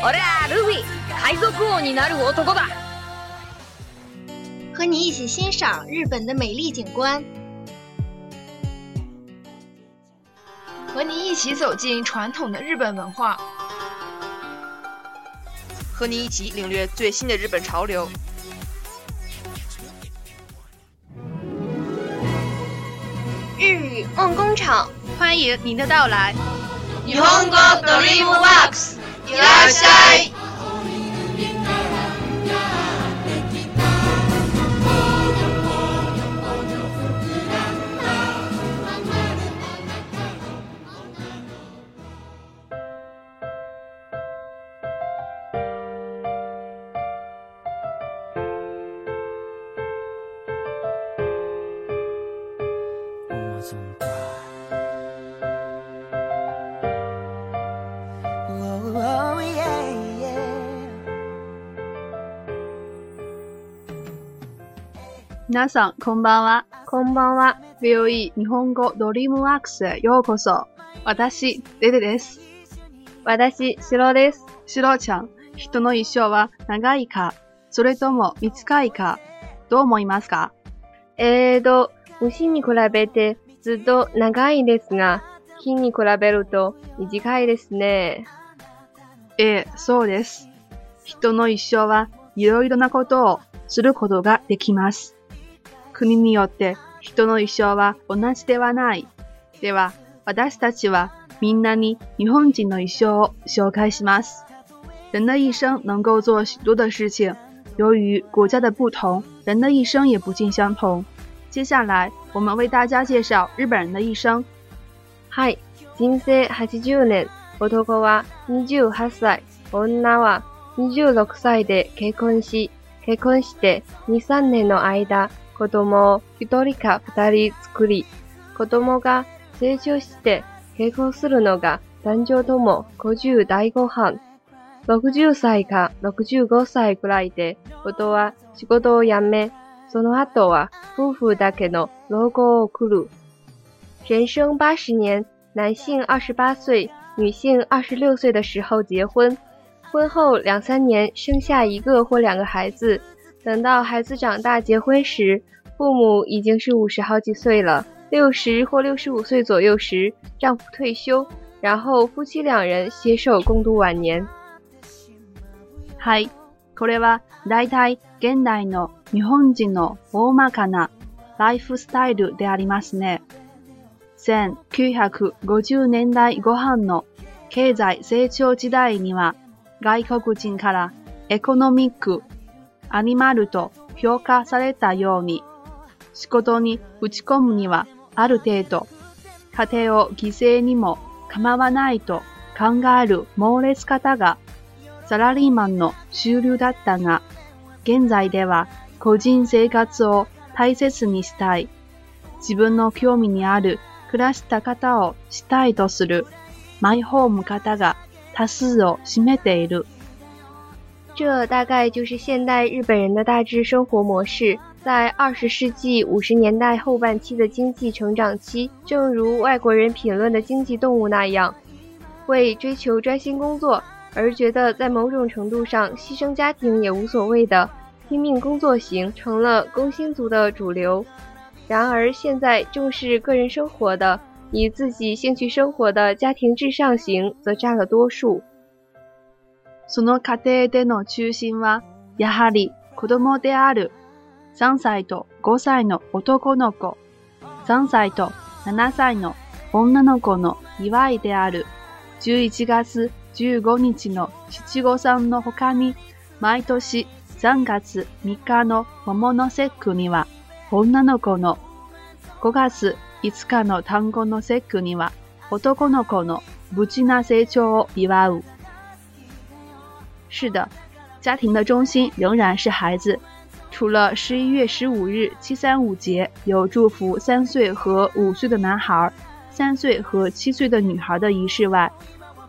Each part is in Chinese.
我啦，鲁比，海贼王になる男だ。和你一起欣赏日本的美丽景观，和你一起走进传统的日本文化，和你一起领略最新的日本潮流。日语梦工厂，欢迎您的到来。日本国的 d r e a m w o r いらっしゃい皆さん、こんばんは。こんばんは。VOE 日本語ドリームワークスへようこそ。私、デデです。私、シロです。シロちゃん、人の一生は長いか、それとも短いか、どう思いますかえーと、牛に比べてずっと長いですが、木に比べると短いですね。ええそうです。人の一生はいろいろなことをすることができます。国によって人の一生は同じではない。では、私たちはみんなに日本人の一生を紹介します。人的一生能够做许多的事情，由于国家的不同，人的一生也不尽相同。接下来，我们为大家介绍日本人的一生。はい、人生80年、男は28歳、女は26歳で結婚し、結婚して2、3年の間、子供を一人か二人作り、子供が成長して結婚するのが男女とも50代後半。60歳か65歳くらいで、夫は仕事を辞め、その後は夫婦だけの老後を送る。人生80年、男性28岁、女性26岁的时候结婚，婚后两三年生下一个或两个孩子。等到孩子长大结婚时，父母已经是五十好几岁了，六十或六十五岁左右时，丈夫退休，然后夫妻两人携手共度晚年。嗨，これは大体現代の日本人の大まかなライフスタイルでありますね。1950年代後半の経済成長時代には、外国人からエコノミック。アニマルと評価されたように、仕事に打ち込むにはある程度、家庭を犠牲にも構わないと考える猛烈方がサラリーマンの終流だったが、現在では個人生活を大切にしたい。自分の興味にある暮らした方をしたいとするマイホーム方が多数を占めている。这大概就是现代日本人的大致生活模式。在二十世纪五十年代后半期的经济成长期，正如外国人评论的经济动物那样，为追求专心工作而觉得在某种程度上牺牲家庭也无所谓的拼命工作型成了工薪族的主流。然而，现在重视个人生活的、以自己兴趣生活的家庭至上型则占了多数。その家庭での中心は、やはり子供である。3歳と5歳の男の子、3歳と7歳の女の子の祝いである。11月15日の七五三の他に、毎年3月3日の桃の節句には、女の子の、5月5日の単語の節句には、男の子の無事な成長を祝う。是的，家庭的中心仍然是孩子。除了十一月十五日七三五节有祝福三岁和五岁的男孩、三岁和七岁的女孩的仪式外，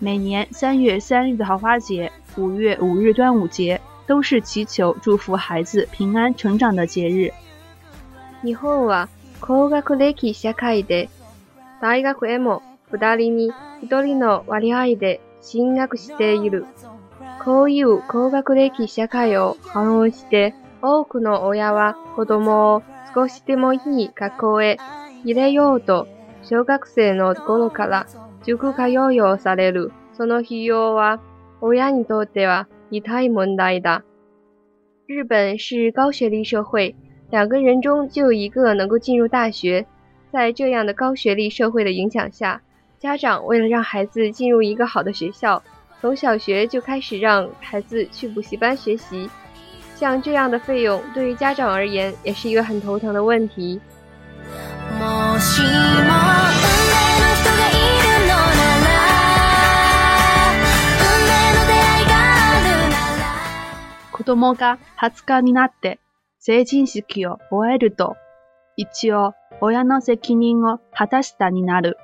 每年三月三日的桃花节、五月五日端午节都是祈求祝福孩子平安成长的节日。こういう高学歴社会を反応して、多くの親は子供を少しでもいい学校へ入れようと、小学生の頃から塾が用意をされる。その費用は、親にとっては痛い問題だ。日本是高学历社会，两个人中就一个能够进入大学。在这样的高学历社会的影响下，家长为了让孩子进入一个好的学校，从小学就开始让孩子去补习班学习，像这样的费用对于家长而言也是一个很头疼的问题。子供が20日になって成人式を終えると、一応親の責任を果たしたになる。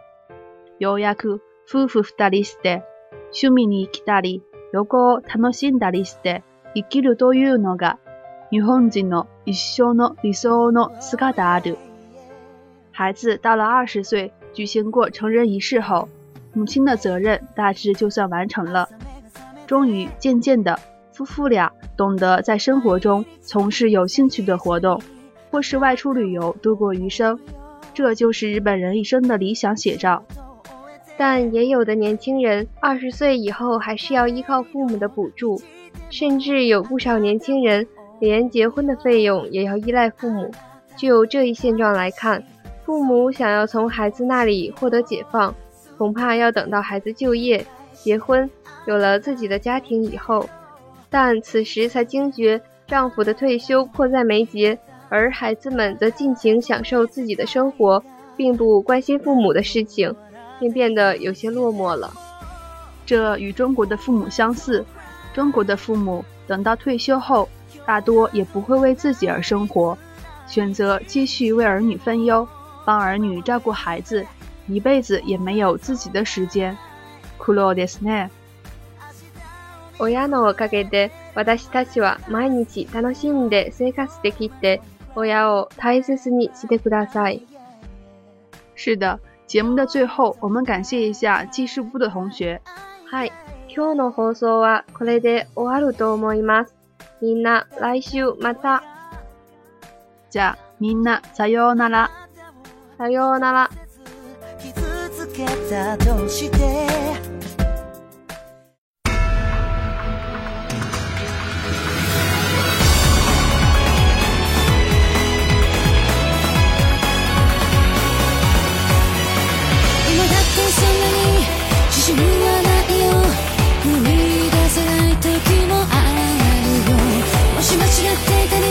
ようやく夫婦二人して趣味に行きたり、旅行を楽しんだりして生きるというのが日本人の一生の理想の姿である。孩子到了二十岁，举行过成人仪式后，母亲的责任大致就算完成了。终于，渐渐地，夫妇俩懂得在生活中从事有兴趣的活动，或是外出旅游度过余生。这就是日本人一生的理想写照。但也有的年轻人二十岁以后还是要依靠父母的补助，甚至有不少年轻人连结婚的费用也要依赖父母。就这一现状来看，父母想要从孩子那里获得解放，恐怕要等到孩子就业、结婚，有了自己的家庭以后。但此时才惊觉丈夫的退休迫在眉睫，而孩子们则尽情享受自己的生活，并不关心父母的事情。便变得有些落寞了。这与中国的父母相似，中国的父母等到退休后，大多也不会为自己而生活，选择继续为儿女分忧，帮儿女照顾孩子，一辈子也没有自己的时间。是的。节目的最后，我们感谢一下记事部的同学。はい、今日の放送はこれで終わると思います。みんな来週また。じゃあみんなさようなら。さようなら。傷つけたとしてたり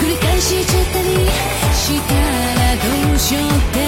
繰り返しちゃったりしたらどうしようって